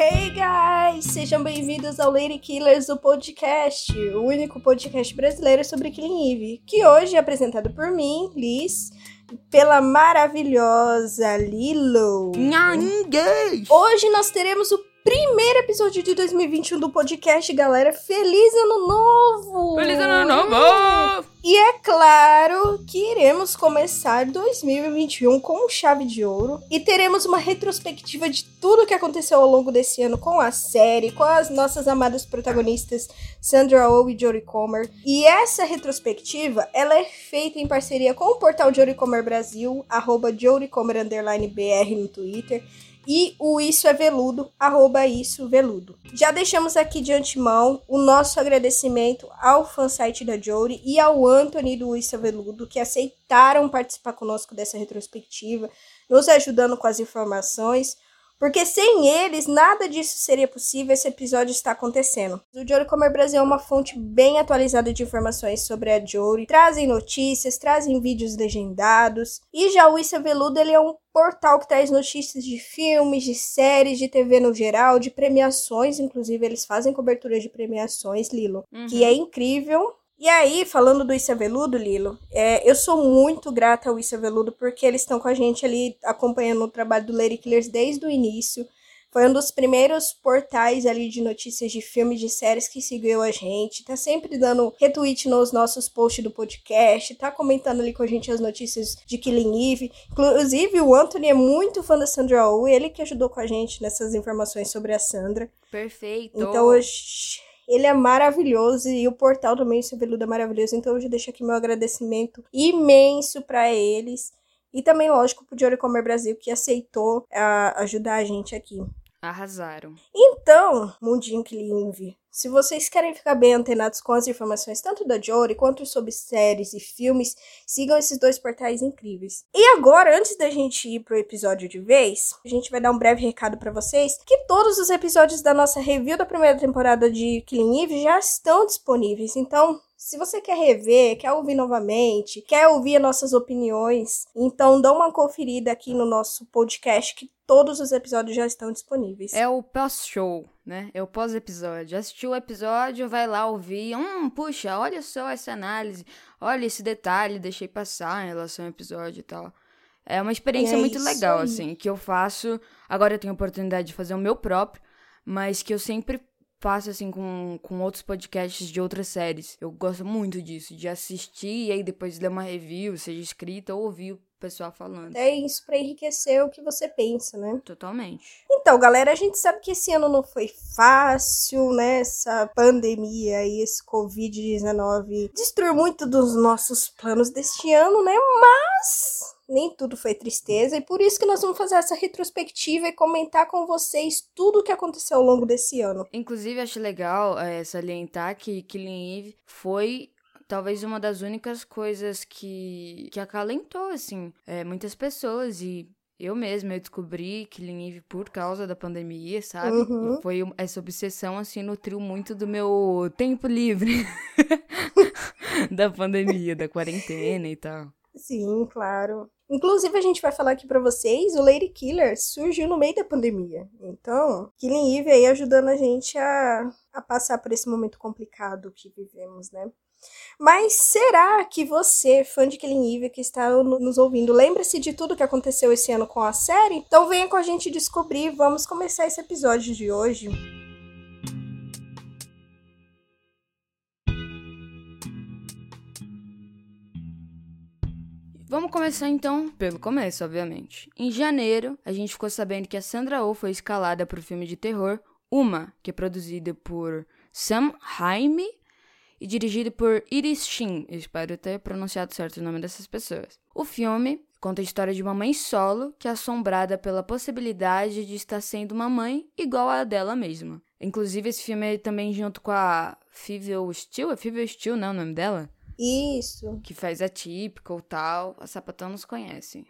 Hey guys! Sejam bem-vindos ao Lady Killers, o podcast, o único podcast brasileiro sobre Killing Eve, que hoje é apresentado por mim, Liz, pela maravilhosa Lilo. Hoje nós teremos o primeiro episódio de 2021 do podcast, galera. Feliz ano novo! Feliz ano novo! E é claro que iremos começar 2021 com chave de ouro e teremos uma retrospectiva de tudo que aconteceu ao longo desse ano com a série, com as nossas amadas protagonistas Sandra Oh e Jodie Comer. E essa retrospectiva, ela é feita em parceria com o portal Jodie Comer Brasil, arroba Jodie Comer BR no Twitter e o Isso é Veludo, arroba Isso Veludo. Já deixamos aqui de antemão o nosso agradecimento ao fansite da Jory e ao Anthony do Isso é Veludo, que aceitaram participar conosco dessa retrospectiva, nos ajudando com as informações. Porque sem eles, nada disso seria possível. Esse episódio está acontecendo. O Jory Comer Brasil é uma fonte bem atualizada de informações sobre a Jory. Trazem notícias, trazem vídeos legendados. E já o Issa Veludo, ele é um portal que traz notícias de filmes, de séries, de TV no geral, de premiações. Inclusive, eles fazem cobertura de premiações, Lilo. Uhum. Que é incrível. E aí, falando do Issa Veludo, Lilo, é, eu sou muito grata ao Issa Veludo porque eles estão com a gente ali acompanhando o trabalho do Lady Killers desde o início. Foi um dos primeiros portais ali de notícias de filmes, de séries que seguiu a gente. Tá sempre dando retweet nos nossos posts do podcast, tá comentando ali com a gente as notícias de Killing Eve. Inclusive, o Anthony é muito fã da Sandra Oh, ele que ajudou com a gente nessas informações sobre a Sandra. Perfeito. Então, hoje ele é maravilhoso e o portal também, esse veludo é maravilhoso. Então eu já deixo aqui meu agradecimento imenso para eles. E também, lógico, pro Jory Comer Brasil, que aceitou uh, ajudar a gente aqui. Arrasaram. Então, Mundinho que lhe se vocês querem ficar bem antenados com as informações tanto da Jory quanto sobre séries e filmes, sigam esses dois portais incríveis. E agora, antes da gente ir pro episódio de vez, a gente vai dar um breve recado para vocês que todos os episódios da nossa review da primeira temporada de Killing Eve já estão disponíveis. Então, se você quer rever, quer ouvir novamente, quer ouvir nossas opiniões, então dá uma conferida aqui no nosso podcast que todos os episódios já estão disponíveis. É o pós-show, né? É o pós-episódio. Assistiu o episódio, vai lá ouvir. Hum, puxa, olha só essa análise. Olha esse detalhe, deixei passar em relação ao episódio e tal. É uma experiência é muito legal, aí. assim, que eu faço. Agora eu tenho a oportunidade de fazer o meu próprio, mas que eu sempre faço assim com, com outros podcasts de outras séries. Eu gosto muito disso, de assistir e aí depois ler uma review, seja escrita ou ouvir o pessoal falando. É isso para enriquecer o que você pensa, né? Totalmente. Então, galera, a gente sabe que esse ano não foi fácil, né? Essa pandemia e esse Covid-19 destruiu muito dos nossos planos deste ano, né? Mas nem tudo foi tristeza, e por isso que nós vamos fazer essa retrospectiva e comentar com vocês tudo o que aconteceu ao longo desse ano. Inclusive, acho legal é, salientar que Killing Eve foi talvez uma das únicas coisas que, que acalentou, assim, é, muitas pessoas e eu mesma eu descobri Killing Eve por causa da pandemia, sabe? Uhum. E foi essa obsessão, assim, nutriu muito do meu tempo livre da pandemia, da quarentena e tal. Sim, claro. Inclusive, a gente vai falar aqui para vocês, o Lady Killer surgiu no meio da pandemia. Então, Killing Eve aí ajudando a gente a, a passar por esse momento complicado que vivemos, né? Mas será que você, fã de Killing Eve que está nos ouvindo, lembra-se de tudo que aconteceu esse ano com a série? Então venha com a gente descobrir. Vamos começar esse episódio de hoje. Vamos começar então pelo começo, obviamente. Em janeiro, a gente ficou sabendo que a Sandra Oh foi escalada para o filme de terror Uma, que é produzida por Sam Raimi e dirigido por Iris Shin. espero ter pronunciado certo o nome dessas pessoas. O filme conta a história de uma mãe solo que é assombrada pela possibilidade de estar sendo uma mãe igual a dela mesma. Inclusive, esse filme é também junto com a Phoebe Steele. É Phoebe Steele, não é o nome dela? Isso. Que faz a típica ou tal. A Sapatão nos conhece.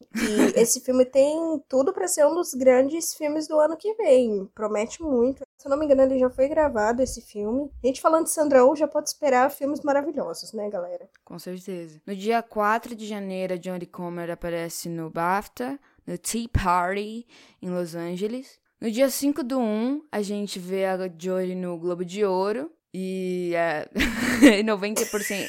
E esse filme tem tudo para ser um dos grandes filmes do ano que vem. Promete muito. Se eu não me engano, ele já foi gravado esse filme. A gente falando de Sandra Oh já pode esperar filmes maravilhosos, né, galera? Com certeza. No dia 4 de janeiro, a Jodie Comer aparece no BAFTA, no Tea Party, em Los Angeles. No dia 5 do 1, a gente vê a Jory no Globo de Ouro. E é, 90%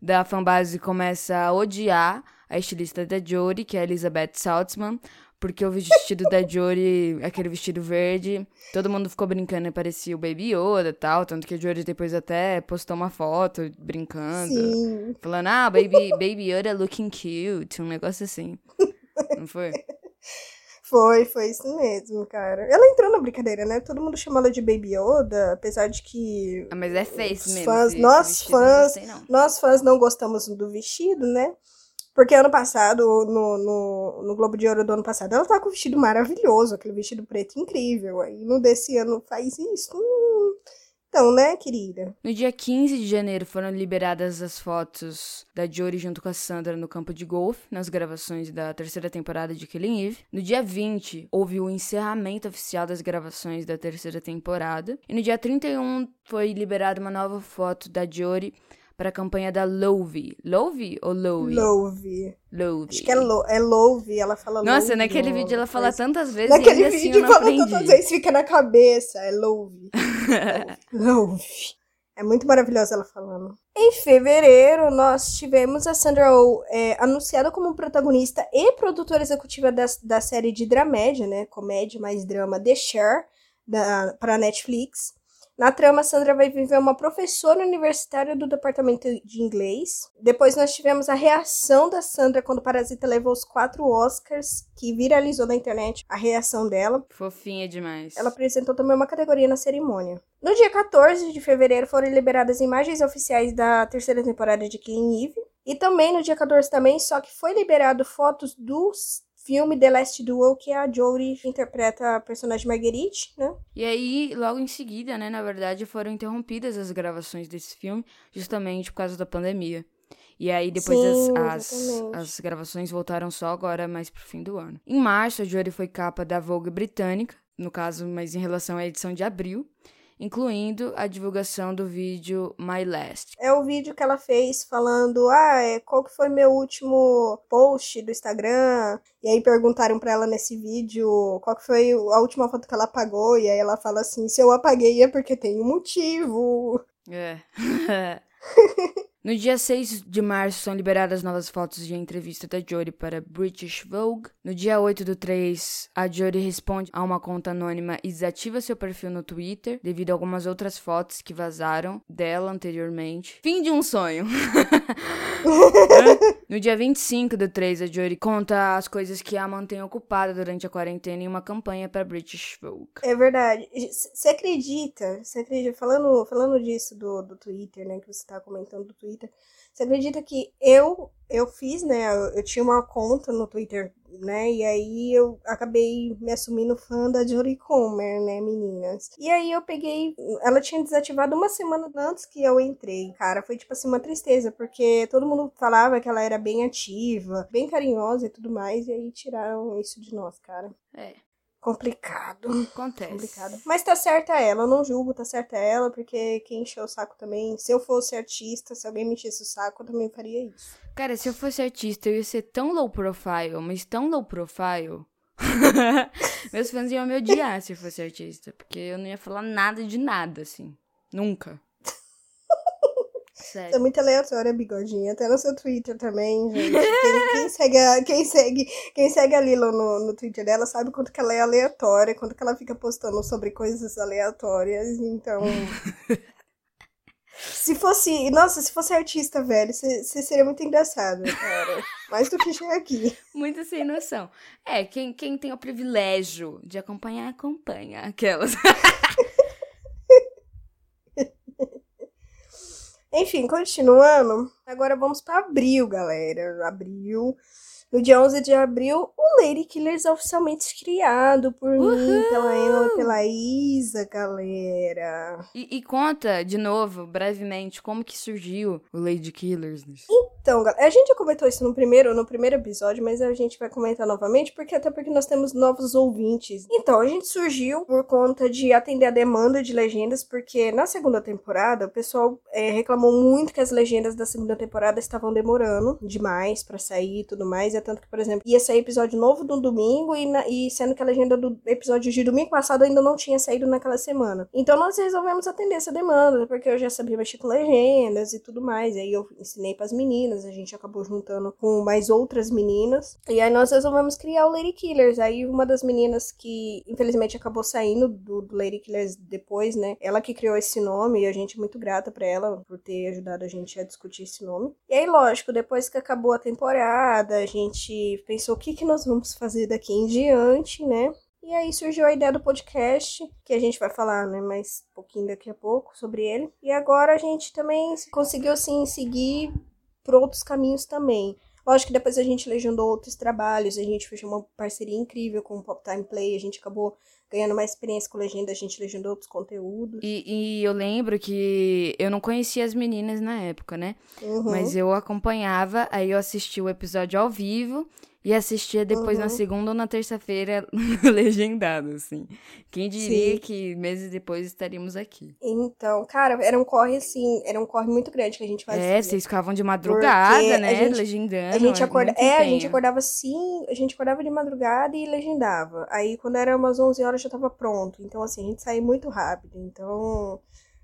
da fanbase começa a odiar a estilista da Jory, que é a Elizabeth Saltzman, porque o vestido da Jory, aquele vestido verde, todo mundo ficou brincando e parecia o Baby Yoda e tal, tanto que a Jory depois até postou uma foto brincando, Sim. falando, ah, Baby, Baby Yoda looking cute, um negócio assim. Não foi? Foi, foi isso mesmo, cara. Ela entrou na brincadeira, né? Todo mundo chama ela de Baby Yoda, apesar de que. Ah, mas é face mesmo. Fãs, nós vestido, não fãs, gostei, não. nós fãs não gostamos do vestido, né? Porque ano passado, no, no, no Globo de Ouro do ano passado, ela tá com um vestido maravilhoso, aquele vestido preto incrível. Aí no desse ano faz isso. Hum. Então, né, querida? No dia 15 de janeiro foram liberadas as fotos da Jory junto com a Sandra no campo de golfe, nas gravações da terceira temporada de Killing Eve. No dia 20, houve o encerramento oficial das gravações da terceira temporada. E no dia 31 foi liberada uma nova foto da Jory para a campanha da Love. Love ou Lowe? Love. Love. Acho que é, lo, é Love, ela fala Nossa, Love, naquele ou vídeo ela fala tantas vezes Naquele assim vídeo fala tantas vezes, fica na cabeça. É Love. Love. É muito maravilhosa ela falando. Em fevereiro, nós tivemos a Sandra Oh é, anunciada como protagonista e produtora executiva da, da série de dramédia, né? Comédia mais drama The Share, para Netflix. Na trama, Sandra vai viver uma professora universitária do departamento de inglês. Depois nós tivemos a reação da Sandra quando Parasita levou os quatro Oscars, que viralizou na internet a reação dela. Fofinha demais. Ela apresentou também uma categoria na cerimônia. No dia 14 de fevereiro foram liberadas imagens oficiais da terceira temporada de Killing Eve. E também no dia 14 também, só que foi liberado fotos do filme The Last Duel, que a Jory que interpreta a personagem Marguerite, né? E aí, logo em seguida, né, na verdade, foram interrompidas as gravações desse filme, justamente por causa da pandemia. E aí, depois Sim, as, as, as gravações voltaram só agora, mais pro fim do ano. Em março, a Jory foi capa da Vogue britânica, no caso, mas em relação à edição de abril, incluindo a divulgação do vídeo My Last. É o vídeo que ela fez falando, ah, é, qual que foi meu último post do Instagram? E aí perguntaram pra ela nesse vídeo qual que foi a última foto que ela apagou. E aí ela fala assim, se eu apaguei é porque tem um motivo. É. No dia 6 de março são liberadas novas fotos de entrevista da Jory para British Vogue. No dia 8 do 3, a Jory responde a uma conta anônima e desativa seu perfil no Twitter devido a algumas outras fotos que vazaram dela anteriormente. Fim de um sonho. no dia 25 do 3, a Jory conta as coisas que a mantém ocupada durante a quarentena em uma campanha para British Vogue. É verdade. Você acredita? Você acredita? Falando, falando disso do, do Twitter, né? Que você tá comentando do Twitter. Você acredita que eu eu fiz, né? Eu, eu tinha uma conta no Twitter, né? E aí eu acabei me assumindo fã da Jory Comer, né, meninas? E aí eu peguei. Ela tinha desativado uma semana antes que eu entrei, cara. Foi tipo assim uma tristeza, porque todo mundo falava que ela era bem ativa, bem carinhosa e tudo mais. E aí tiraram isso de nós, cara. É, Complicado. acontece. Complicado. Mas tá certa ela, eu não julgo, tá certa ela, porque quem encheu o saco também, se eu fosse artista, se alguém me enchesse o saco, eu também faria isso. Cara, se eu fosse artista, eu ia ser tão low profile, mas tão low profile. Meus fãs iam me odiar se eu fosse artista, porque eu não ia falar nada de nada, assim. Nunca. Você é Sério. muito aleatória, bigodinha. Até no seu Twitter também, gente. Quem, quem segue, a, quem, segue, quem segue a Lilo no, no Twitter dela sabe quanto que ela é aleatória, quanto que ela fica postando sobre coisas aleatórias. Então. se fosse. Nossa, se fosse artista, velho, você seria muito engraçado, cara. Mais do que já é aqui. Muito sem noção. É, quem, quem tem o privilégio de acompanhar, acompanha. Aquelas. Enfim, continuando. Agora vamos para abril, galera. Abril. No dia 11 de abril, o Lady Killers é oficialmente criado por mim, Uhul! pela Emma e pela Isa, galera. E, e conta, de novo, brevemente, como que surgiu o Lady Killers. Então, galera, a gente já comentou isso no primeiro, no primeiro episódio, mas a gente vai comentar novamente, porque até porque nós temos novos ouvintes. Então, a gente surgiu por conta de atender a demanda de legendas, porque na segunda temporada o pessoal é, reclamou muito que as legendas da segunda temporada estavam demorando demais pra sair e tudo mais. Tanto que, por exemplo, ia sair episódio novo no domingo e, na, e sendo que a legenda do episódio de domingo passado ainda não tinha saído naquela semana. Então nós resolvemos atender essa demanda, porque eu já sabia mexer com legendas e tudo mais. Aí eu ensinei para as meninas, a gente acabou juntando com mais outras meninas. E aí nós resolvemos criar o Lady Killers. Aí uma das meninas que infelizmente acabou saindo do, do Lady Killers depois, né? Ela que criou esse nome e a gente é muito grata para ela por ter ajudado a gente a discutir esse nome. E aí, lógico, depois que acabou a temporada, a gente pensou o que, que nós vamos fazer daqui em diante, né? E aí surgiu a ideia do podcast, que a gente vai falar, né, mais um pouquinho daqui a pouco sobre ele. E agora a gente também conseguiu, assim, seguir por outros caminhos também. Lógico que depois a gente legendou outros trabalhos, a gente fechou uma parceria incrível com o Pop Time Play, a gente acabou ganhando mais experiência com legenda, a gente legendou outros conteúdos. E, e eu lembro que eu não conhecia as meninas na época, né? Uhum. Mas eu acompanhava, aí eu assisti o episódio ao vivo e assistia depois Uhum. na segunda ou na terça-feira legendado, assim. Quem diria Sim. que meses depois estaríamos aqui. Então, cara, era um corre assim, era um corre muito grande que a gente fazia. É, vocês ficavam de madrugada, Porque a né? gente- legendando. A gente é acorda, é, a gente acordava assim, a gente acordava de madrugada e legendava. Aí quando era umas 11 horas já tava pronto. Então assim, a gente saía muito rápido. Então,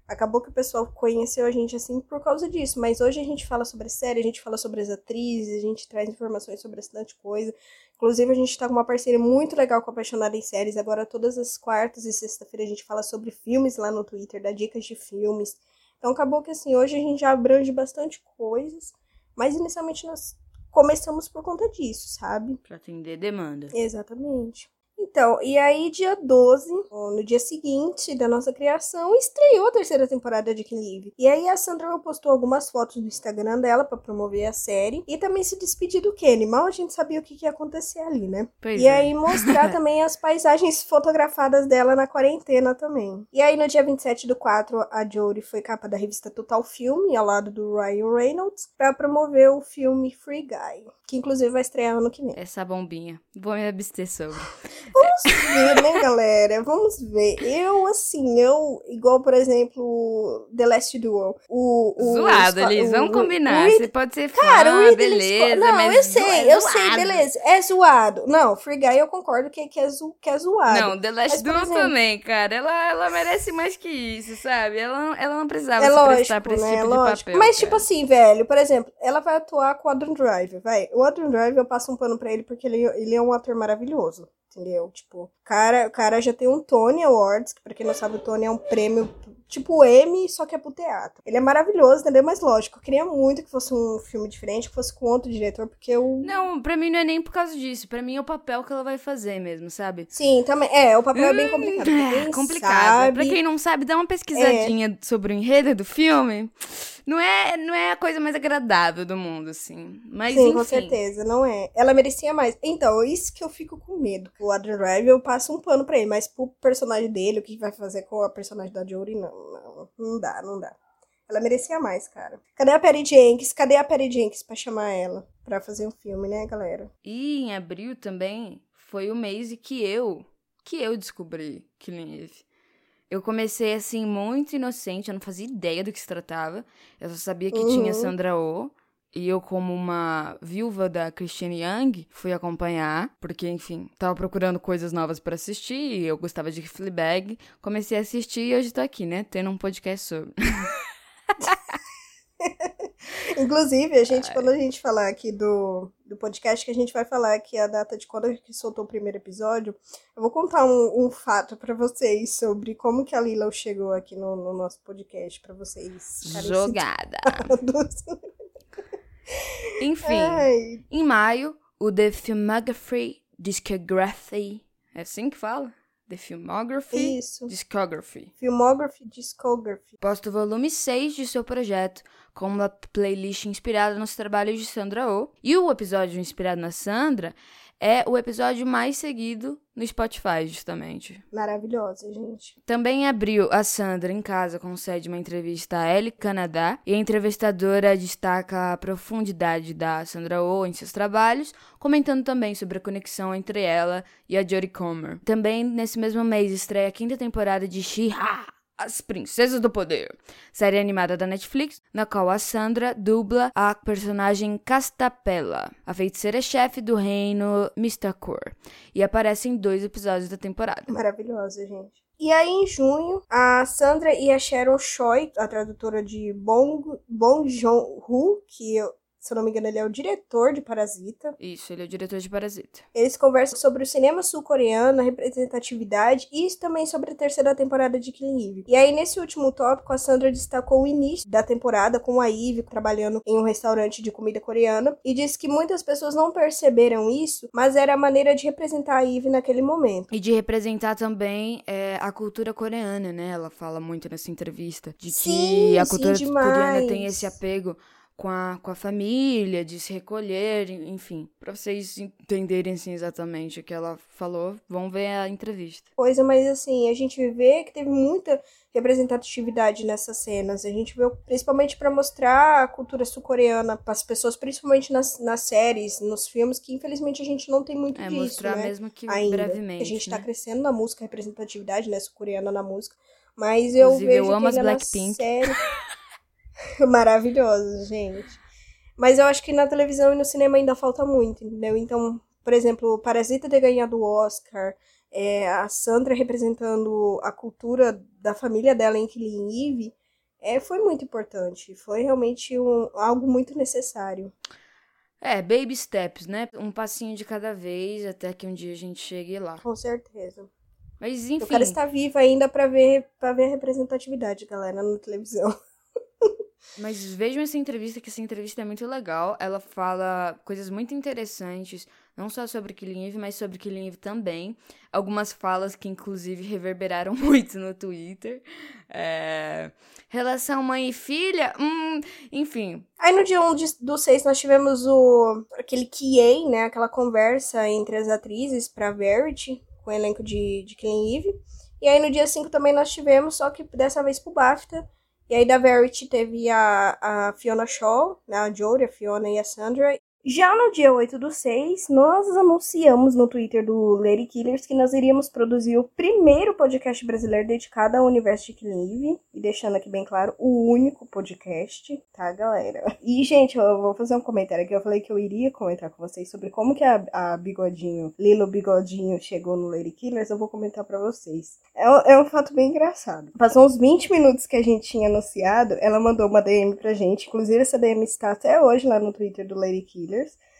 acabou que o pessoal conheceu a gente assim por causa disso, mas hoje a gente fala sobre a série, a gente fala sobre as atrizes, a gente traz informações sobre bastante coisa. Inclusive, a gente tá com uma parceria muito legal com a Apaixonada em Séries. Agora, todas as quartas e sexta-feira, a gente fala sobre filmes lá no Twitter, dá dicas de filmes. Então, acabou que, assim, hoje a gente já abrange bastante coisas. Mas, inicialmente, nós começamos por conta disso, sabe? Pra atender demanda. Exatamente. Então, e aí, dia 12, no dia seguinte da nossa criação, estreou a terceira temporada de Kim Live. E aí, a Sandra postou algumas fotos no Instagram dela pra promover a série. E também se despedir do Kenny. Mal a gente sabia o que, que ia acontecer ali, né? Pois E é. aí mostrar também as paisagens fotografadas dela na quarentena também. E aí no dia 27 do 4, a Jodie foi capa da revista Total Filme, ao lado do Ryan Reynolds, pra promover o filme Free Guy, que inclusive vai estrear ano que vem. Essa bombinha. Vou me abster sobre. Vamos ver, né, galera? Vamos ver. Eu, assim, eu, igual, por exemplo, The Last Duel. O, o, zoado, o- Vamos o- combinar. o Você pode ser fã, Cara, o Ridley beleza. Não, mas eu sei, é eu sei, beleza. É zoado. Não, Free Guy eu concordo que, que, é, zo, que é zoado. Não, The Last Mas, Duel exemplo- também, cara. Ela, ela merece mais que isso, sabe? Ela, não- ela não precisava É se lógico, prestar pra esse né? tipo lógico. de papel. Mas, cara. tipo assim, velho, por exemplo, ela vai atuar com o Adam Driver, vai. O Adam Driver, eu passo um pano pra ele porque ele, ele é um ator maravilhoso, entendeu? Tipo, cara, o cara já tem um Tony Awards, que pra quem não sabe, o Tony é um prêmio tipo o M, só que é pro teatro. Ele é maravilhoso, entendeu? Mas, lógico, eu queria muito que fosse um filme diferente, que fosse com outro diretor, porque eu... Não, pra mim não é nem por causa disso. Pra mim é o papel que ela vai fazer mesmo, sabe? Sim, também. É, o papel é bem complicado. É, complicado. sabe- É. Pra quem não sabe, dá uma pesquisadinha sobre o enredo do filme. Não é, não é a coisa mais agradável do mundo, assim. Mas Sim, enfim. com certeza, não é. Ela merecia mais. Então, isso que eu fico com medo. O Adrian Drive, eu passo um pano pra ele, mas pro personagem dele, o que vai fazer com a personagem da Jory, não, não. Não dá, não dá. Ela merecia mais, cara. Cadê a Perry Jenkins? Cadê a Perry Jenkins pra chamar ela pra fazer um filme, né, galera? E em abril também foi o mês que eu, que eu descobri Killing Eve. Eu comecei assim muito inocente, eu não fazia ideia do que se tratava. Eu só sabia que tinha Uhum. Sandra Oh. E eu, como uma viúva da Christine Young, fui acompanhar, porque, enfim, tava procurando coisas novas pra assistir, e eu gostava de Fleabag. Comecei a assistir e hoje tô aqui, né, tendo um podcast sobre. Inclusive, a gente, quando a gente falar aqui do, do podcast, que a gente vai falar aqui a data de quando a gente soltou o primeiro episódio, eu vou contar um, um fato pra vocês sobre como que a Lila chegou aqui no, no nosso podcast, pra vocês Jogada. Enfim. Ai, Em maio, o The Filmography Discography. É assim que fala? The Filmography isso. Discography. Filmography Discography. Posta o volume 6 de seu projeto, com uma playlist inspirada nos trabalhos de Sandra Oh. E o episódio inspirado na Sandra é o episódio mais seguido no Spotify, justamente. Maravilhosa, gente. Também em abril, a Sandra, em casa, concede uma entrevista à Elle Canadá e a entrevistadora destaca a profundidade da Sandra Oh em seus trabalhos, comentando também sobre a conexão entre ela e a Jodie Comer. Também, nesse mesmo mês, estreia a quinta temporada de She-Ha, As Princesas do Poder, série animada da Netflix, na qual a Sandra dubla a personagem Castapella, a feiticeira-chefe do reino Mistacor, e aparece em dois episódios da temporada. Maravilhosa, gente. E aí, em junho, a Sandra e a Sharon Choi, a tradutora de Bong, Bong Joon-ho, que eu se eu não me engano, ele é o diretor de Parasita. Isso, ele é o diretor de Parasita. Eles conversam sobre o cinema sul-coreano, a representatividade e também sobre a terceira temporada de Killing Eve. E aí, nesse último tópico, a Sandra destacou o início da temporada com a Eve trabalhando em um restaurante de comida coreana e disse que muitas pessoas não perceberam isso, mas era a maneira de representar a Eve naquele momento. E de representar também é, a cultura coreana, né? Ela fala muito nessa entrevista de Sim, que a cultura sim, coreana tem esse apego com a, com a família, de se recolher, enfim. Pra vocês entenderem assim, exatamente o que ela falou, vão ver a entrevista. Coisa, mas assim, a gente vê que teve muita representatividade nessas cenas. A gente vê principalmente para mostrar a cultura sul-coreana para as pessoas, principalmente nas, nas séries, nos filmes, que infelizmente a gente não tem muito É disso, mostrar né? mesmo que ainda. brevemente. A gente tá né? crescendo na música, representatividade, né, sul-coreana na música. Mas eu Inclusive, eu vejo amo que as Blackpink. série... Maravilhoso, gente. Mas eu acho que na televisão e no cinema ainda falta muito, entendeu? Então, por exemplo, Parasita ter ganhado o Oscar, é, a Sandra representando a cultura da família dela em Killing Eve, é, foi muito importante. Foi realmente um, algo muito necessário. É, baby steps, né? Um passinho de cada vez até que um dia a gente chegue lá. Com certeza. Mas Eu enfim, quero estar viva ainda pra ver, pra ver a representatividade, galera, na televisão. mas vejam essa entrevista, que essa entrevista é muito legal. Ela fala coisas muito interessantes, não só sobre Killing mas sobre Killing também. Algumas falas que, inclusive, reverberaram muito no Twitter. É, Relação mãe e filha? Hum, enfim, Aí no dia 1 de, do 6 nós tivemos o aquele QA, né? Aquela conversa entre as atrizes pra Verity, com o elenco de, de Killing Eve. E aí no dia 5 também nós tivemos, só que dessa vez pro BAFTA. E aí da Verity teve a, a Fiona Shaw, né, a Jory, a Fiona e a Sandra. Já no dia 8 do 6, nós anunciamos no Twitter do Lady Killers que nós iríamos produzir o primeiro podcast brasileiro dedicado ao universo de Killing. E deixando aqui bem claro, o único podcast, tá, galera? E, gente, eu vou fazer um comentário aqui. Eu falei que eu iria comentar com vocês sobre como que a, a Bigodinho, Lilo Bigodinho, chegou no Lady Killers. Eu vou comentar pra vocês. É, um- é um fato bem engraçado. Passou uns 20 minutos que a gente tinha anunciado, ela mandou uma DM pra gente. Inclusive, essa DM está até hoje lá no Twitter do Lady Killers.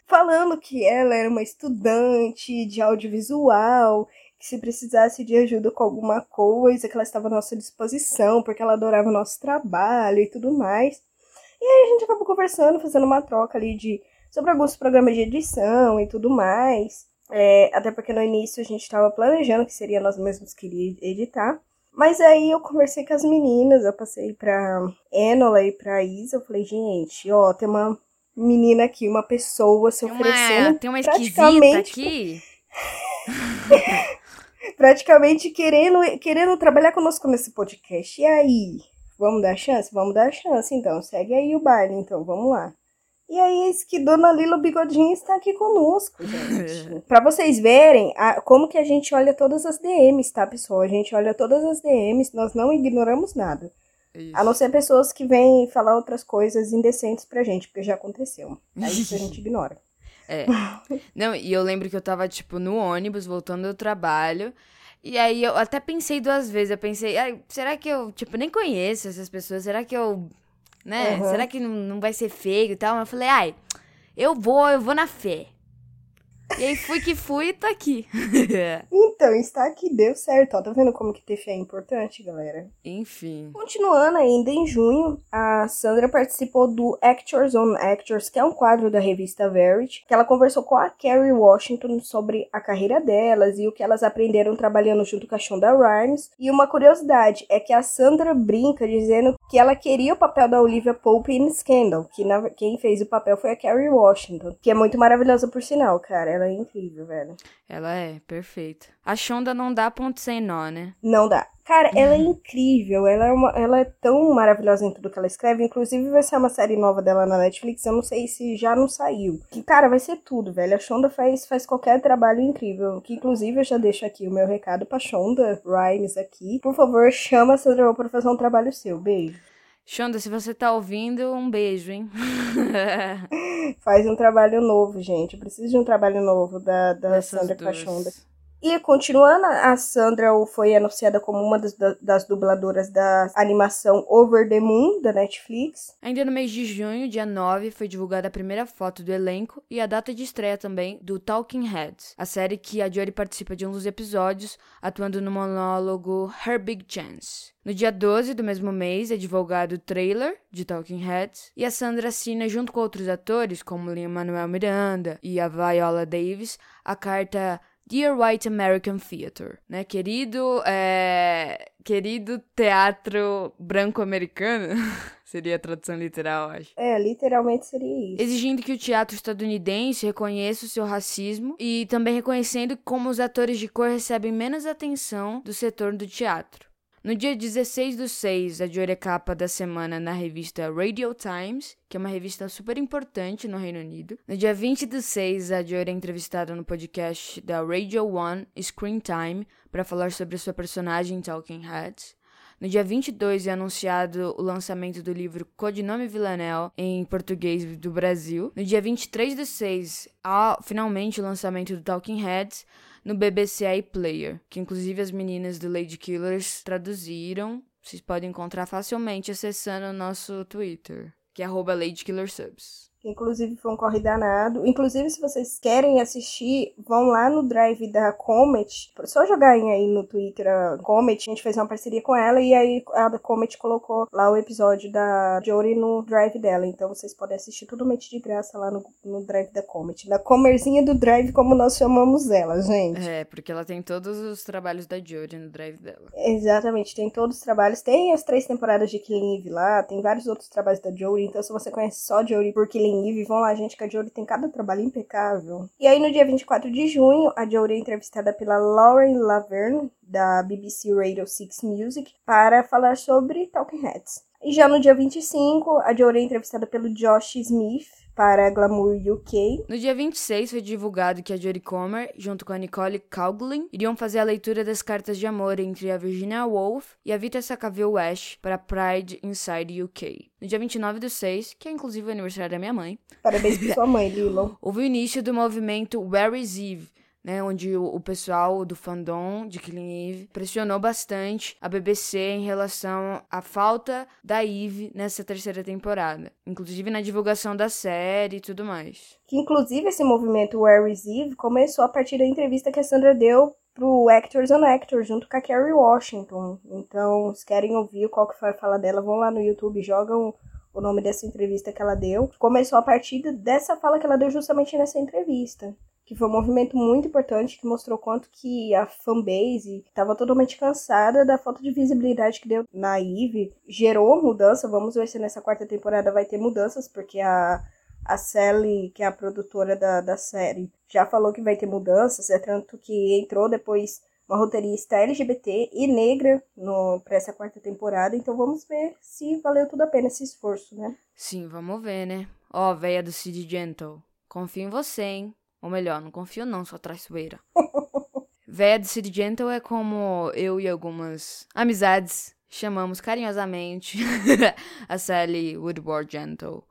Falando que ela era uma estudante de audiovisual, que se precisasse de ajuda com alguma coisa, que ela estava à nossa disposição, porque ela adorava o nosso trabalho e tudo mais. E aí a gente acabou conversando, fazendo uma troca ali de sobre alguns programas de edição e tudo mais. É, até porque no início a gente estava planejando que seria nós mesmos que iria editar. Mas aí eu conversei com as meninas, eu passei pra Enola e pra Isa, eu falei, gente, ó, tem uma menina aqui, uma pessoa se tem uma, oferecendo tem uma praticamente aqui. praticamente querendo, querendo trabalhar conosco nesse podcast. E aí? Vamos dar chance? Vamos dar chance, então. Segue aí o baile, então. Vamos lá. E aí, eis que Dona Lila Bigodinho está aqui conosco, gente. pra vocês verem a- como que a gente olha todas as DMs, tá, pessoal? A gente olha todas as DMs, nós não ignoramos nada. Isso. A não ser pessoas que vêm falar outras coisas indecentes pra gente, porque já aconteceu. Aí isso a gente ignora. É. Não, e eu lembro que eu tava, tipo, no ônibus, voltando do trabalho. E aí eu até pensei duas vezes. Eu pensei, ai, será que eu, tipo, nem conheço essas pessoas? Será que eu. Né? Uhum. Será que não, não vai ser feio e tal? Mas eu falei, ai, eu vou, eu vou na fé. E aí fui que fui e tô aqui. Então, está aqui, deu certo. Ó, tá vendo como que ter fé é importante, galera? Enfim. Continuando ainda em junho, a Sandra participou do Actors on Actors, que é um quadro da revista Verity, que ela conversou com a Kerry Washington sobre a carreira delas e o que elas aprenderam trabalhando junto com a Shonda Rhimes. E uma curiosidade é que a Sandra brinca dizendo que ela queria o papel da Olivia Pope em Scandal, que na- quem fez o papel foi a Kerry Washington, que é muito maravilhosa por sinal, cara. Ela é incrível, velho. Ela é, perfeita. A Shonda não dá ponto sem nó, né? Não dá. Cara, ela é incrível, ela é, uma, ela é tão maravilhosa em tudo que ela escreve. Inclusive, vai ser uma série nova dela na Netflix. Eu não sei se já não saiu. Que, cara, vai ser tudo, velho. A Shonda faz, faz qualquer trabalho incrível. Que, inclusive, eu já deixo aqui o meu recado pra Shonda Rhimes aqui. Por favor, chama a Sandra Oh pra fazer um trabalho seu. Beijo. Shonda, se você tá ouvindo, um beijo, hein? Faz um trabalho novo, gente. Eu preciso de um trabalho novo da, da Sandra com a Shonda. E continuando, a Sandra foi anunciada como uma das, das, dubladoras da animação Over the Moon, da Netflix. Ainda no mês de junho, dia 9, foi divulgada a primeira foto do elenco e a data de estreia também do Talking Heads, a série que a Jory participa de um dos episódios, atuando no monólogo Her Big Chance. No dia 12 do mesmo mês é divulgado o trailer de Talking Heads e a Sandra assina, junto com outros atores, como Lin-Manuel Miranda e a Viola Davis, a carta Dear White American Theater, né? Querido, é... querido teatro branco-americano. seria a tradução literal, acho. É, literalmente seria isso. Exigindo que o teatro estadunidense reconheça o seu racismo e também reconhecendo como os atores de cor recebem menos atenção do setor do teatro. No dia 16 do 6, a Jory é da semana na revista Radio Times, que é uma revista super importante no Reino Unido. No dia 20 do 6, a Jory é entrevistada no podcast da Radio One Screen Time para falar sobre sua personagem Talking Heads. No dia 22 é anunciado o lançamento do livro Codinome Villanelle em português do Brasil. No dia 23 do 6, há finalmente o lançamento do Talking Heads no BBC iPlayer, que inclusive as meninas do Lady Killers traduziram. Vocês podem encontrar facilmente acessando o nosso Twitter, que é LadyKillersubs que inclusive foi um corre danado. Inclusive, se vocês querem assistir, vão lá no drive da Comet. Só jogarem aí no Twitter a Comet, a gente fez uma parceria com ela e aí a Comet colocou lá o episódio da Jory no drive dela. Então vocês podem assistir totalmente de graça lá no, no drive da Comet. Na comerzinha do drive, como nós chamamos ela, gente. É, porque ela tem todos os trabalhos da Jory no drive dela. Exatamente, tem todos os trabalhos. Tem as três temporadas de Killing Eve lá, tem vários outros trabalhos da Jory. Então, se você conhece só Jory por Killing Eve, vão lá, gente, que a Jory tem cada trabalho impecável. E aí, no dia 24 de junho, a Jory é entrevistada pela Lauren Laverne, da BBC Radio 6 Music, para falar sobre Talking Heads. E já no dia 25, a Jory é entrevistada pelo Josh Smith, para Glamour UK. No dia 26 foi divulgado que a Jodie Comer, junto com a Nicole Coughlan, iriam fazer a leitura das cartas de amor entre a Virginia Woolf e a Vita Sackville West para Pride Inside UK. No dia 29 do 6, que é inclusive o aniversário da minha mãe. Parabéns para sua mãe, Lilo. Houve o início do movimento Where is Eve, né, onde o, o, pessoal do fandom de Killing Eve pressionou bastante a BBC em relação à falta da Eve nessa terceira temporada, inclusive na divulgação da série e tudo mais. Que inclusive esse movimento Where is Eve começou a partir da entrevista que a Sandra deu pro Actors on Actors, junto com a Kerry Washington. Então, se querem ouvir qual que foi a fala dela, vão lá no YouTube, jogam o nome dessa entrevista que ela deu. Começou a partir dessa fala que ela deu justamente nessa entrevista que foi um movimento muito importante que mostrou quanto que a fanbase estava totalmente cansada da falta de visibilidade que deu na Eve. Gerou mudança, vamos ver se nessa quarta temporada vai ter mudanças, porque a, a Sally, que é a produtora da, da série, já falou que vai ter mudanças, é tanto que entrou depois uma roteirista LGBT e negra para essa quarta temporada, então vamos ver se valeu tudo a pena esse esforço, né? Sim, vamos ver, né? Ó, oh, véia do Cid Gentle, confio em você, hein? Ou melhor, não confio não, sua traiçoeira. Véia de Sid Gentle é como eu e algumas amizades chamamos carinhosamente a Sally Woodward Gentle.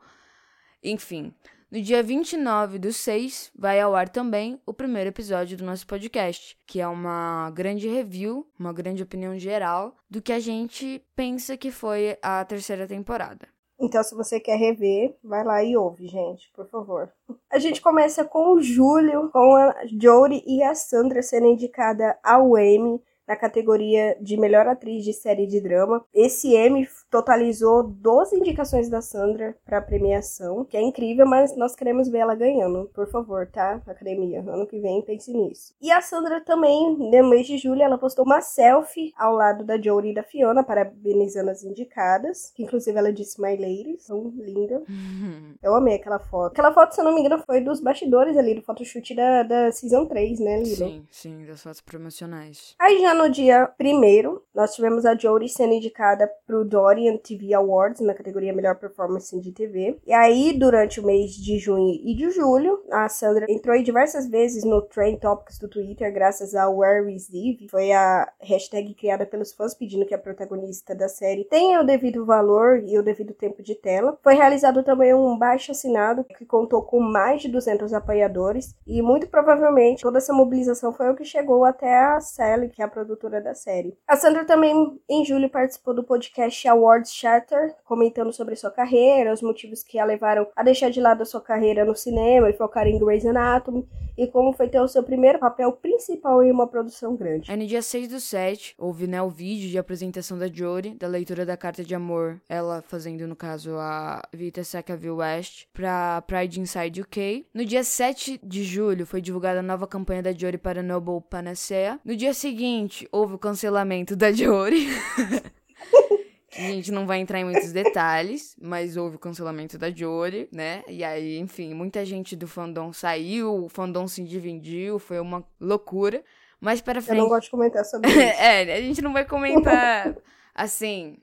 Enfim, no dia 29 do 6 vai ao ar também o primeiro episódio do nosso podcast, que é uma grande review, uma grande opinião geral do que a gente pensa que foi a terceira temporada. Então, se você quer rever, vai lá e ouve, gente, por favor. A gente começa com o Júlio, com a Jory e a Sandra sendo indicada ao Emmy na categoria de melhor atriz de série de drama. Esse Emmy totalizou 12 indicações da Sandra para premiação, que é incrível, mas nós queremos ver ela ganhando. Por favor, tá? Academia, ano que vem pense nisso. E a Sandra também, no mês de julho, ela postou uma selfie ao lado da Jory e da Fiona, parabenizando as indicadas, que inclusive ela disse My Ladies, são linda. Eu amei aquela foto. Aquela foto, se eu não me engano, foi dos bastidores ali, do photoshoot da, da Season 3, né, Lilo? Sim, sim, das fotos promocionais. Aí já no dia primeiro, nós tivemos a Jodie sendo indicada pro Dorian TV Awards na categoria Melhor Performance de TV. E aí, durante o mês de junho e de julho, a Sandra entrou diversas vezes no Trend Topics do Twitter, graças ao Where is Eve. Foi a hashtag criada pelos fãs pedindo que a protagonista da série tenha o devido valor e o devido tempo de tela. Foi realizado também um baixo assinado que contou com mais de 200 apoiadores e muito provavelmente toda essa mobilização foi o que chegou até a Sally, que é a produtora da série. A Sandra também, em julho, participou do podcast Awards Shatter, comentando sobre sua carreira, os motivos que a levaram a deixar de lado a sua carreira no cinema e focar em Grey's Anatomy, e como foi ter o seu primeiro papel principal em uma produção grande. No dia 6 do 7, houve né, o vídeo de apresentação da Jory, da leitura da carta de amor, ela fazendo, no caso, a Vita Sackville West, pra Pride Inside UK. No dia 7 de julho, foi divulgada a nova campanha da Jory para Noble Panacea. No dia seguinte, houve o cancelamento da Jory. A gente não vai entrar em muitos detalhes, mas houve o cancelamento da Jory, né? E aí, enfim, muita gente do fandom saiu, o fandom se dividiu, foi uma loucura. Mas para frente. Eu não gosto de comentar sobre isso. é, a gente não vai comentar, assim,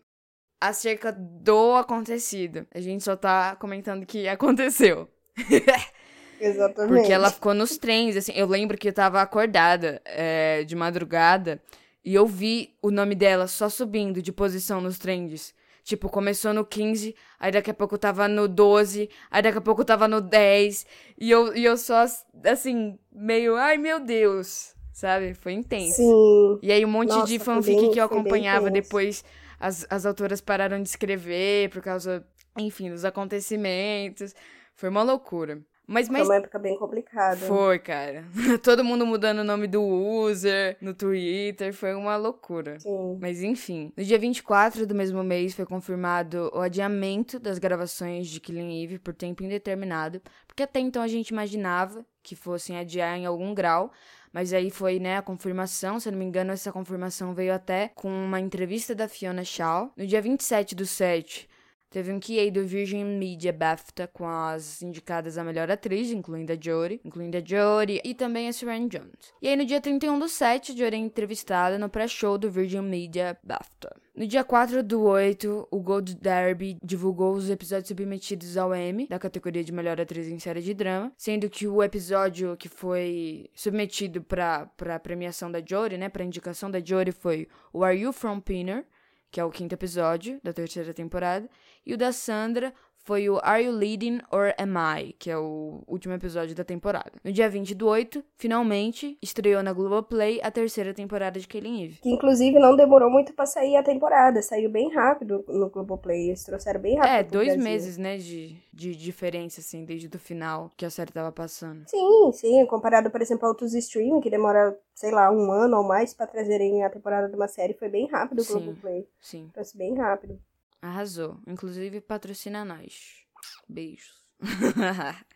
acerca do acontecido. A gente só tá comentando que aconteceu. Exatamente. Porque ela ficou nos trens, assim. Eu lembro que eu tava acordada é, de madrugada e eu vi o nome dela só subindo de posição nos trends. Tipo, começou no 15, aí daqui a pouco tava no 12, aí daqui a pouco tava no 10. E eu, e eu só, assim, meio, ai meu Deus, sabe? Foi intenso. Sim. E aí um monte Nossa, de fanfic bem- que eu acompanhava depois, as, as autoras pararam de escrever por causa, enfim, dos acontecimentos. Foi uma loucura. Mas, Foi mas uma época bem complicada. foi, cara. Todo mundo mudando o nome do user no Twitter, foi uma loucura. Sim. Mas enfim, no dia 24 do mesmo mês foi confirmado o adiamento das gravações de Killing Eve por tempo indeterminado, porque até então a gente imaginava que fossem adiar em algum grau, mas aí foi, né, a confirmação, se eu não me engano, essa confirmação veio até com uma entrevista da Fiona Shaw. No dia 27 do 7, Teve um QA do Virgin Media BAFTA com as indicadas a melhor atriz, incluindo a Jodie, incluindo a Jodie e também a Sharon Jones. E aí no dia 31 do 7, Jodie é entrevistada no pré-show do Virgin Media BAFTA. No dia 4 do 8, o Gold Derby divulgou os episódios submetidos ao Emmy, da categoria de melhor atriz em série de drama, sendo que o episódio que foi submetido para a premiação da Jodie, né, para indicação da Jodie foi o Are You From Pinner, que é o quinto episódio da terceira temporada, e o da Sandra foi o Are You Leading or Am I, que é o último episódio da temporada. No dia 20 do 8, finalmente, estreou na Globoplay a terceira temporada de Killing Eve. Que inclusive não demorou muito pra sair a temporada. Saiu bem rápido no Globoplay. Eles trouxeram bem rápido. É, dois Brasil. meses, né, de, de diferença, assim, desde o final que a série tava passando. Sim, sim. Comparado, por exemplo, a outros streaming, que demora, sei lá, um ano ou mais pra trazerem a temporada de uma série, foi bem rápido o. Globoplay. Sim, Trouxe bem rápido. Arrasou. Inclusive, patrocina nós. Beijos.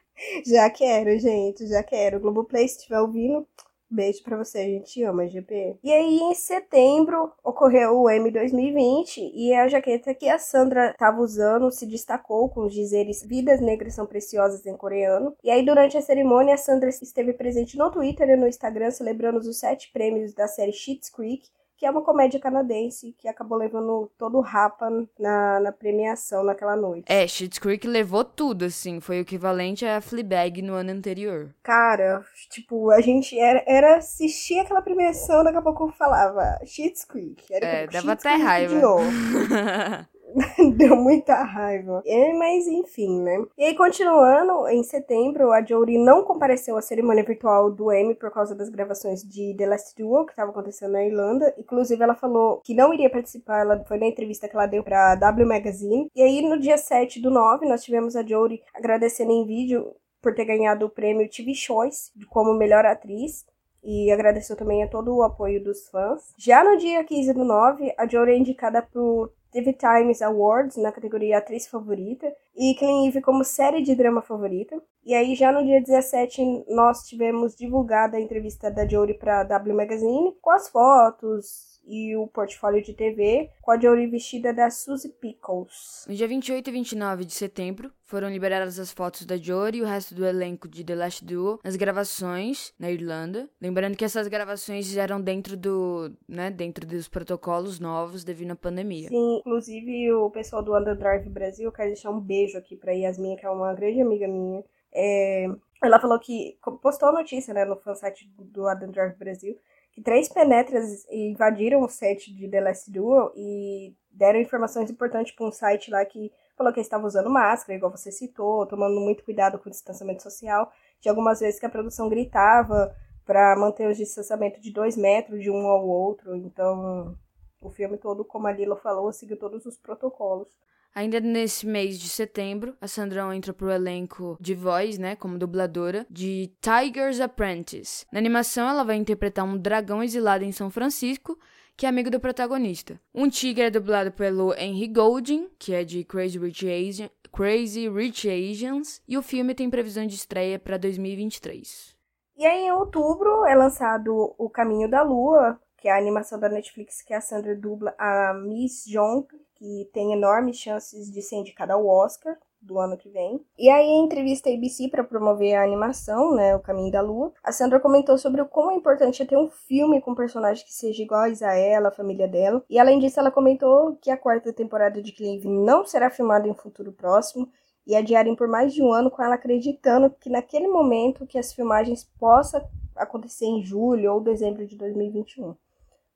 Já quero, gente, já quero. Globoplay, se estiver ouvindo, beijo pra você, a gente ama, GP. E aí, em setembro, ocorreu o M 2020 e a jaqueta que a Sandra tava usando se destacou com os dizeres Vidas Negras são Preciosas em coreano. E aí, durante a cerimônia, a Sandra esteve presente no Twitter e no Instagram celebrando os sete prêmios da série Schitt's Creek, que é uma comédia canadense que acabou levando todo o rapa na, na premiação naquela noite. É, Schitt's Creek levou tudo, assim. Foi o equivalente a Fleabag no ano anterior. Cara, tipo, a gente era, era assistir aquela premiação, daqui a pouco eu falava Schitt's Creek. Era É, dava até raiva. Deu muita raiva. É, mas enfim, né? E aí, continuando, em setembro, a Jory não compareceu à cerimônia virtual do Emmy por causa das gravações de The Last Duel, que estava acontecendo na Irlanda. Inclusive, ela falou que não iria participar, ela foi na entrevista que ela deu pra W Magazine. E aí, no dia 7 do 9, nós tivemos a Jory agradecendo em vídeo por ter ganhado o prêmio TV Choice como melhor atriz. e agradeceu também a todo o apoio dos fãs. Já no dia 15 do 9, a Jory é indicada pro TV Times Awards na categoria Atriz Favorita e Clean Eve como série de drama favorita. E aí já no dia 17 nós tivemos divulgada a entrevista da Jory para W Magazine com as fotos, e o portfólio de TV, com a Jory vestida da Suzy Pickles. No dia 28 e 29 de setembro, foram liberadas as fotos da Jory e o resto do elenco de The Last Duel nas gravações na Irlanda. Lembrando que essas gravações eram dentro do, né, dentro dos protocolos novos devido à pandemia. Sim, inclusive o pessoal do Underdrive Brasil, quero deixar um beijo aqui para Yasmin, que é uma grande amiga minha. É, ela falou que postou a notícia, né, no fansite do Underdrive Brasil, que três penetras invadiram o set de The Last Duel e deram informações importantes para um site lá que falou que estava usando máscara, igual você citou, tomando muito cuidado com o distanciamento social. De algumas vezes que a produção gritava para manter o distanciamento de dois metros de um ao outro. Então, o filme todo, como a Lila falou, seguiu todos os protocolos. Ainda nesse mês de setembro, a Sandrão entra pro elenco de voz, né, como dubladora, de Tiger's Apprentice. Na animação, ela vai interpretar um dragão exilado em São Francisco, que é amigo do protagonista. Um tigre é dublado pelo Henry Golding, que é de Crazy Rich, Asian, Crazy Rich Asians, e o filme tem previsão de estreia para 2023. E aí, em outubro, é lançado O Caminho da Lua, que é a animação da Netflix que a Sandra dubla a Miss Jong, que tem enormes chances de ser indicada ao Oscar do ano que vem. E aí, em entrevista à ABC para promover a animação, né, O Caminho da Lua, a Sandra comentou sobre o como é importante ter um filme com personagens que sejam iguais a ela, a família dela. E além disso, ela comentou que a quarta temporada de Cleve não será filmada em um futuro próximo e adiarem por mais de um ano com ela acreditando que naquele momento que as filmagens possam acontecer em julho ou dezembro de 2021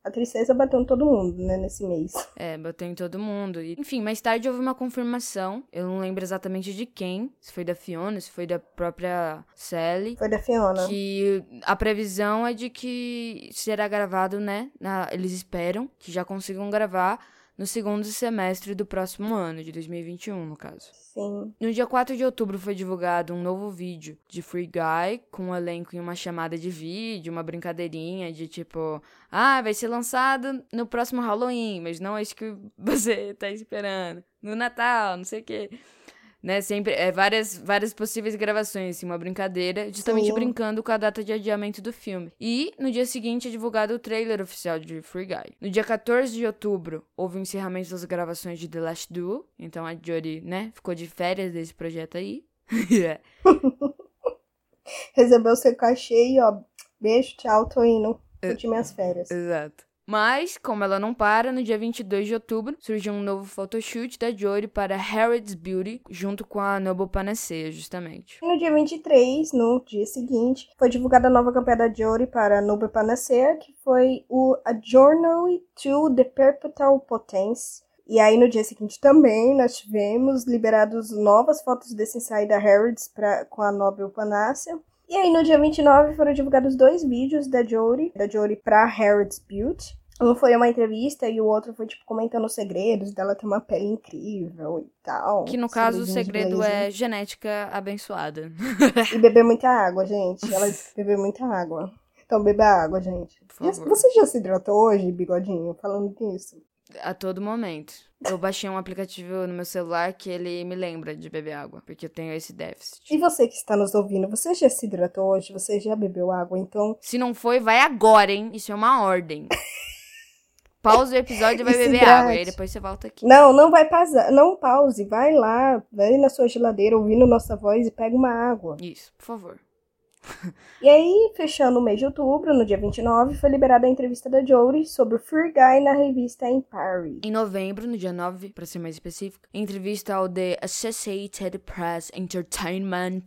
a tristeza bateu em todo mundo, né, nesse mês. É, bateu em todo mundo. E, enfim, mais tarde houve uma confirmação. Eu não lembro exatamente de quem. Se foi da Fiona, se foi da própria Sally. Foi da Fiona. Que a previsão é de que será gravado, né? Na, eles esperam que já consigam gravar no segundo semestre do próximo ano, de 2021, no caso. Sim. No dia 4 de outubro foi divulgado um novo vídeo de Free Guy, com um elenco em uma chamada de vídeo, uma brincadeirinha de tipo, ah, vai ser lançado no próximo Halloween, mas não acho que você tá esperando. No Natal, não sei o quê né? Sempre é, várias, várias possíveis gravações, assim, uma brincadeira, justamente Sim. brincando com a data de adiamento do filme. E no dia seguinte é divulgado o trailer oficial de Free Guy. No dia 14 de outubro, houve o encerramento das gravações de The Last Duel, então a Jodie, né, ficou de férias desse projeto aí. yeah. Recebeu seu cachê e ó, beijo, tchau, tô indo. Curti minhas férias. Exato. Mas, como ela não para, no dia 22 de outubro surgiu um novo photoshoot da Jory para Harrods Beauty, junto com a Noble Panacea, justamente. No dia 23, no dia seguinte, foi divulgada a nova campanha da Jory para Noble Panacea, que foi o A Journal to the Perpetual Potence. E aí, no dia seguinte também, nós tivemos liberados novas fotos desse ensaio da Harrods pra, com a Nobel Panacea. E aí, no dia 29, foram divulgados dois vídeos da Jory, da Jory pra Harrods Beauty. Um foi uma entrevista e o outro foi, tipo, comentando os segredos dela ter uma pele incrível e tal. Que no caso o segredo é genética abençoada. e beber muita água, gente. Ela beber muita água. Então beba água, gente. Você já se hidratou hoje, bigodinho, falando disso? A todo momento. Eu baixei um aplicativo no meu celular que ele me lembra de beber água, porque eu tenho esse déficit. E você que está nos ouvindo, você já se hidratou hoje? Você já bebeu água, então? Se não foi, vai agora, hein? Isso é uma ordem. Pausa o episódio e vai beber água. E aí depois você volta aqui. Não, não vai pausar. Não pause. Vai lá, vai na sua geladeira ouvindo nossa voz e pega uma água. Isso, por favor. e aí, fechando o mês de outubro, no dia 29, foi liberada a entrevista da Jory sobre o Free Guy na revista Empire. Em novembro, no dia 9, para ser mais específico, entrevista ao The Associated Press Entertainment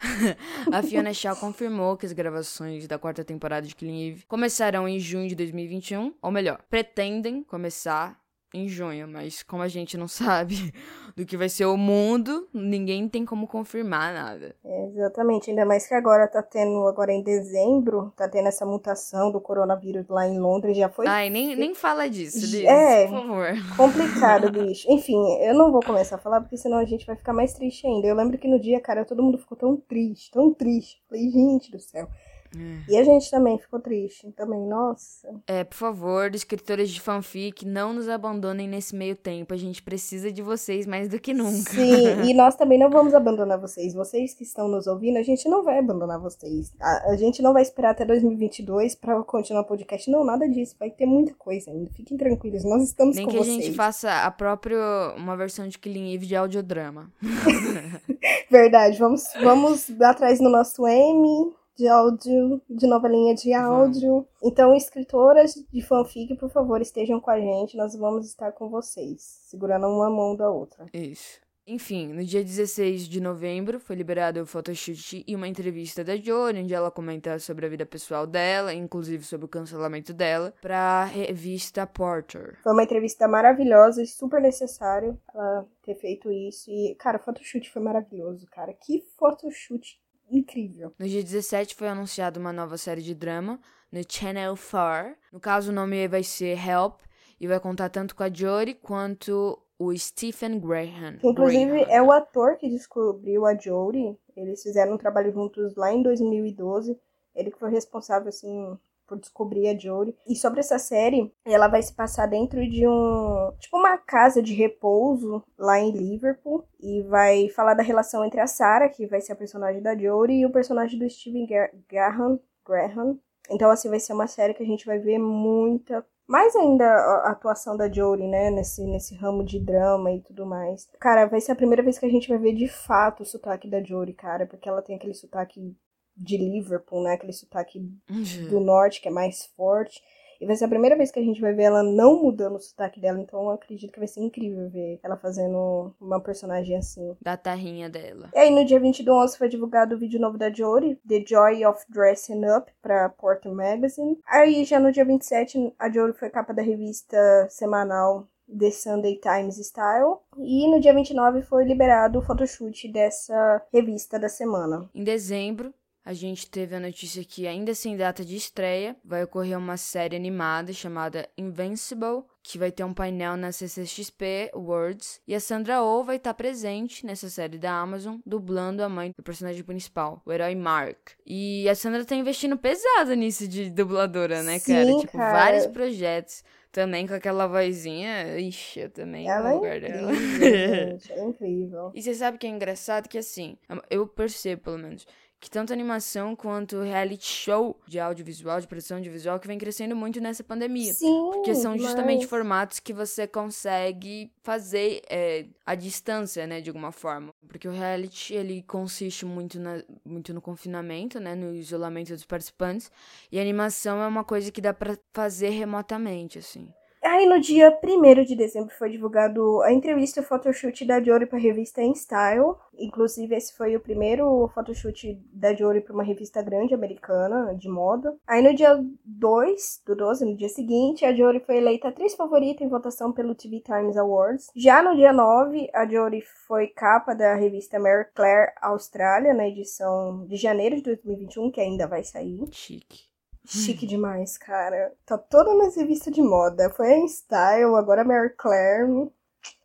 a Fiona Shaw confirmou que as gravações da quarta temporada de Clean Eve começarão em junho de 2021, ou melhor, pretendem começar em junho, mas como a gente não sabe do que vai ser o mundo, ninguém tem como confirmar nada. É, exatamente, ainda mais que agora tá tendo, agora em dezembro, tá tendo essa mutação do coronavírus lá em Londres, já foi... Ai, nem, nem fala disso, Liz, é, por favor. complicado, bicho. Enfim, eu não vou começar a falar, porque senão a gente vai ficar mais triste ainda. Eu lembro que no dia, cara, todo mundo ficou tão triste, tão triste. Falei, gente do céu. É. E a gente também ficou triste, também, nossa. É, por favor, escritores de fanfic, não nos abandonem nesse meio tempo. A gente precisa de vocês mais do que nunca. Sim, e nós também não vamos abandonar vocês. Vocês que estão nos ouvindo, a gente não vai abandonar vocês. A, a gente não vai esperar até 2022 para continuar o podcast. Não, nada disso. Vai ter muita coisa ainda. Fiquem tranquilos, nós estamos Nem com vocês. Nem que a gente faça a própria, uma versão de Killing Eve de audiodrama. Verdade, vamos, vamos atrás no nosso M, de áudio, de novelinha de áudio. Então, escritoras de fanfic, por favor, estejam com a gente. Nós vamos estar com vocês, segurando uma mão da outra. Isso. Enfim, no dia 16 de novembro foi liberado o photoshoot e uma entrevista da Jory, onde ela comenta sobre a vida pessoal dela, inclusive sobre o cancelamento dela, pra revista Porter. Foi uma entrevista maravilhosa e super necessário ela ter feito isso. E, cara, o photoshoot foi maravilhoso, cara. Que photoshoot incrível. No dia 17 foi anunciada uma nova série de drama no Channel 4. No caso, o nome vai ser Help e vai contar tanto com a Jory quanto o Stephen Graham. Inclusive, Graham. é o ator que descobriu a Jory. Eles fizeram um trabalho juntos lá em 2012. Ele que foi responsável, assim, por descobrir a Jory. E sobre essa série, ela vai se passar dentro de um. Tipo, uma casa de repouso lá em Liverpool. E vai falar da relação entre a Sarah, que vai ser a personagem da Jory, e o personagem do Steven Graham. Graham. Então, assim, vai ser uma série que a gente vai ver muita mais ainda a atuação da Jory, né, nesse, nesse ramo de drama e tudo mais. Cara, vai ser a primeira vez que a gente vai ver de fato o sotaque da Jory, cara, porque ela tem aquele sotaque de Liverpool, né? Aquele sotaque uhum. do norte que é mais forte. E vai ser a primeira vez que a gente vai ver ela não mudando o sotaque dela, então eu acredito que vai ser incrível ver ela fazendo uma personagem assim. Da tarrinha dela. E aí no dia 20 do 11 foi divulgado o vídeo novo da Jory, The Joy of Dressing Up, pra Porter Magazine. Aí já no dia 27 a Jory foi capa da revista semanal The Sunday Times Style. E no dia 29 foi liberado o photoshoot dessa revista da semana. Em dezembro, a gente teve a notícia que, ainda sem data de estreia, vai ocorrer uma série animada chamada Invincible, que vai ter um painel na CCXP Worlds, e a Sandra Oh vai estar presente nessa série da Amazon, dublando a mãe do personagem principal, o herói Mark. E a Sandra tá investindo pesado nisso de dubladora, né, cara? Sim, tipo, cara. vários projetos. Também com aquela vozinha, ixi, eu também ela no é incrível, dela. gente, é incrível. E você sabe que é engraçado que assim, eu percebo pelo menos, que tanto animação quanto reality show de audiovisual, de produção audiovisual, que vem crescendo muito nessa pandemia. Sim, porque são justamente mas... formatos que você consegue fazer é, à distância, né, de alguma forma. Porque o reality, ele consiste muito, na, muito no confinamento, né, no isolamento dos participantes, e a animação é uma coisa que dá para fazer remotamente, assim. Aí no dia 1 de dezembro foi divulgado a entrevista photoshoot da Jory para a revista InStyle. Inclusive, esse foi o primeiro photoshoot da Jory para uma revista grande americana de moda. Aí no dia 2 do 12, no dia seguinte, a Jory foi eleita atriz favorita em votação pelo TV Times Awards. Já no dia 9, a Jory foi capa da revista Mary Claire Austrália, na edição de janeiro de 2021, que ainda vai sair. Chique. Chique demais, cara. Tá toda nas revistas de moda. Foi a Style, agora a Mary Claire.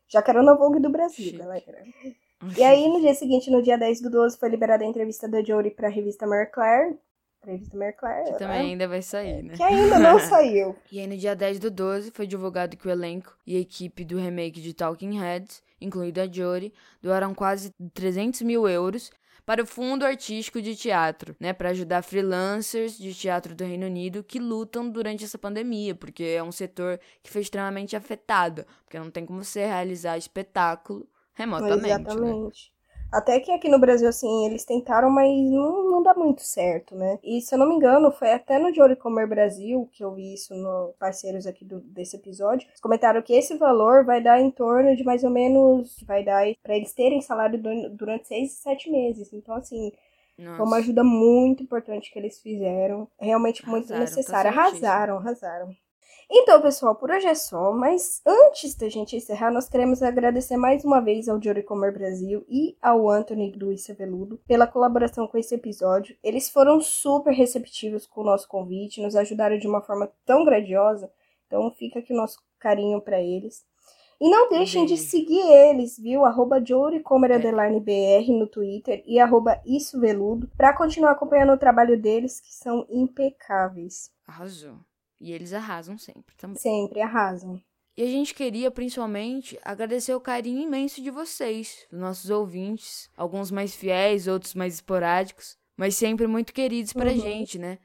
Já quero na Vogue do Brasil, Chique. galera. E aí, no dia seguinte, no dia 10 do 12, foi liberada a entrevista da Jory pra revista Mary Claire. Pra revista Mary Claire. Que também ainda vai sair, né? Que ainda não saiu. E aí, no dia 10 do 12, foi divulgado que o elenco e a equipe do remake de Talking Heads, incluindo a Jory, doaram quase 300 mil euros para o Fundo Artístico de Teatro, né, para ajudar freelancers de teatro do Reino Unido que lutam durante essa pandemia, porque é um setor que foi extremamente afetado, porque não tem como você realizar espetáculo remotamente. Exatamente. Né? Até que aqui no Brasil, assim, eles tentaram, mas não, não dá muito certo, né? E se eu não me engano, foi até no Jory Comer Brasil que eu vi isso no parceiros aqui do, desse episódio. Eles comentaram que esse valor vai dar em torno de mais ou menos. Vai dar para eles terem salário durante seis, sete meses. Então, assim. Nossa. Foi uma ajuda muito importante que eles fizeram. Realmente muito Arrasaram, necessária. Arrasaram, arrasaram. Então, pessoal, por hoje é só, mas antes da gente encerrar, nós queremos agradecer mais uma vez ao Jory Comer Brasil e ao Anthony Luiz Veludo pela colaboração com esse episódio. Eles foram super receptivos com o nosso convite, nos ajudaram de uma forma tão grandiosa, então fica aqui o nosso carinho para eles. E não deixem de seguir eles, viu? Arroba BR no Twitter e arroba Isso Veludo, pra continuar acompanhando o trabalho deles, que são impecáveis. Arrasou. E eles arrasam sempre também. Sempre arrasam. E a gente queria, principalmente, agradecer o carinho imenso de vocês, dos nossos ouvintes, alguns mais fiéis, outros mais esporádicos, mas sempre muito queridos pra uhum. gente, né?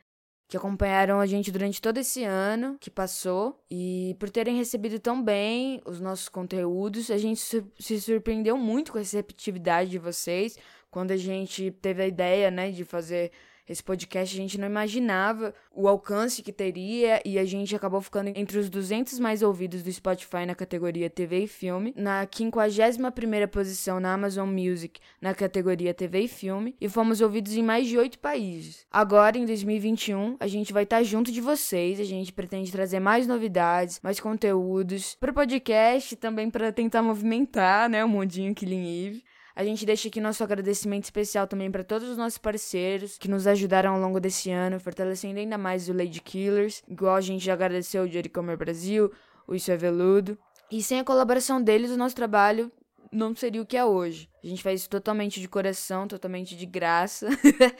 Que acompanharam a gente durante todo esse ano que passou e por terem recebido tão bem os nossos conteúdos, a gente se surpreendeu muito com a receptividade de vocês quando a gente teve a ideia, né, de fazer esse podcast a gente não imaginava o alcance que teria e a gente acabou ficando entre os 200 mais ouvidos do Spotify na categoria TV e filme, na 51ª posição na Amazon Music na categoria TV e filme e fomos ouvidos em mais de oito países. Agora, em 2021, a gente vai estar junto de vocês, a gente pretende trazer mais novidades, mais conteúdos para o podcast também para tentar movimentar, né, o mundinho Killing Eve. A gente deixa aqui nosso agradecimento especial também para todos os nossos parceiros que nos ajudaram ao longo desse ano, fortalecendo ainda mais o Lady Killers, igual a gente já agradeceu o Jerry Comer Brasil, o Isso é Veludo. E sem a colaboração deles, o nosso trabalho não seria o que é hoje. A gente faz isso totalmente de coração, totalmente de graça.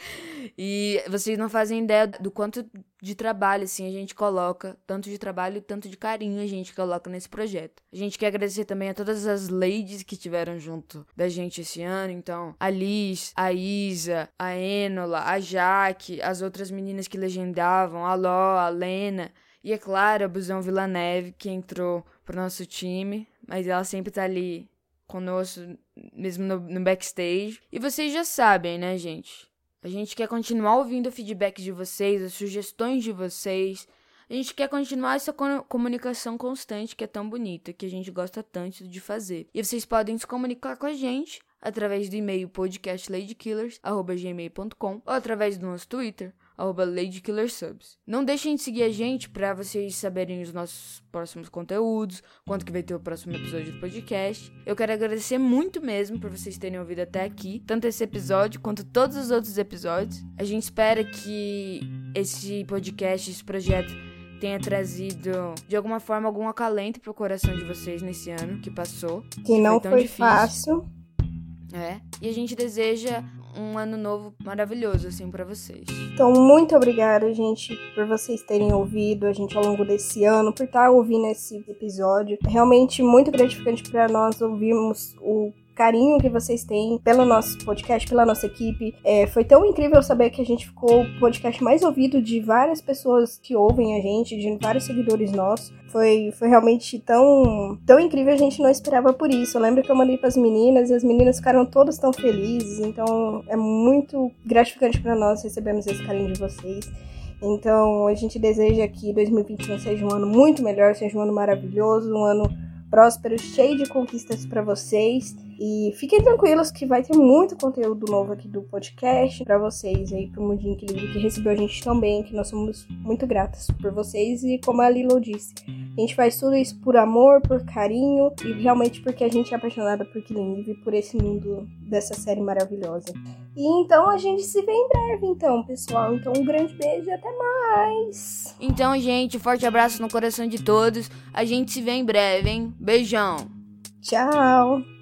e vocês não fazem ideia do quanto de trabalho assim a gente coloca, tanto de trabalho e tanto de carinho a gente coloca nesse projeto. A gente quer agradecer também a todas as ladies que tiveram junto da gente esse ano, então a Liz, a Isa, a Enola, a Jaque, as outras meninas que legendavam, a Ló, a Lena e é claro, a Busão Vila Neve que entrou pro nosso time, mas ela sempre tá ali conosco, mesmo no, no backstage. E vocês já sabem, né, gente? A gente quer continuar ouvindo o feedback de vocês, as sugestões de vocês. A gente quer continuar essa comunicação constante que é tão bonita, que a gente gosta tanto de fazer. E vocês podem se comunicar com a gente através do e-mail podcastladykillers.gmail.com ou através do nosso Twitter, LadyKillerSubs. Não deixem de seguir a gente para vocês saberem os nossos próximos conteúdos, quando que vai ter o próximo episódio do podcast. Eu quero agradecer muito mesmo por vocês terem ouvido até aqui, tanto esse episódio quanto todos os outros episódios. A gente espera que esse podcast, esse projeto tenha trazido de alguma forma algum acalento pro coração de vocês nesse ano que passou. Que não foi, foi fácil. É. E a gente deseja um ano novo maravilhoso, assim, para vocês. Então, muito obrigada, gente, por vocês terem ouvido a gente ao longo desse ano, por estar ouvindo esse episódio. Realmente muito gratificante para nós ouvirmos o carinho que vocês têm pelo nosso podcast, pela nossa equipe. É, foi tão incrível saber que a gente ficou o podcast mais ouvido de várias pessoas que ouvem a gente, de vários seguidores nossos. Foi, foi realmente tão, tão incrível, a gente não esperava por isso. Eu lembro que eu mandei para as meninas e as meninas ficaram todas tão felizes, então é muito gratificante para nós recebermos esse carinho de vocês. Então, a gente deseja que 2021 seja um ano muito melhor, seja um ano maravilhoso, um ano próspero, cheio de conquistas para vocês. E fiquem tranquilos que vai ter muito conteúdo novo aqui do podcast para vocês aí, pro Mundinho que, que recebeu a gente tão bem, que nós somos muito gratas por vocês. E como a Lilo disse, a gente faz tudo isso por amor, por carinho e realmente porque a gente é apaixonada por Killing e por esse mundo dessa série maravilhosa. E então a gente se vê em breve, então, pessoal. Então um grande beijo e até mais. Então, gente, forte abraço no coração de todos. A gente se vê em breve, hein? Beijão. Tchau.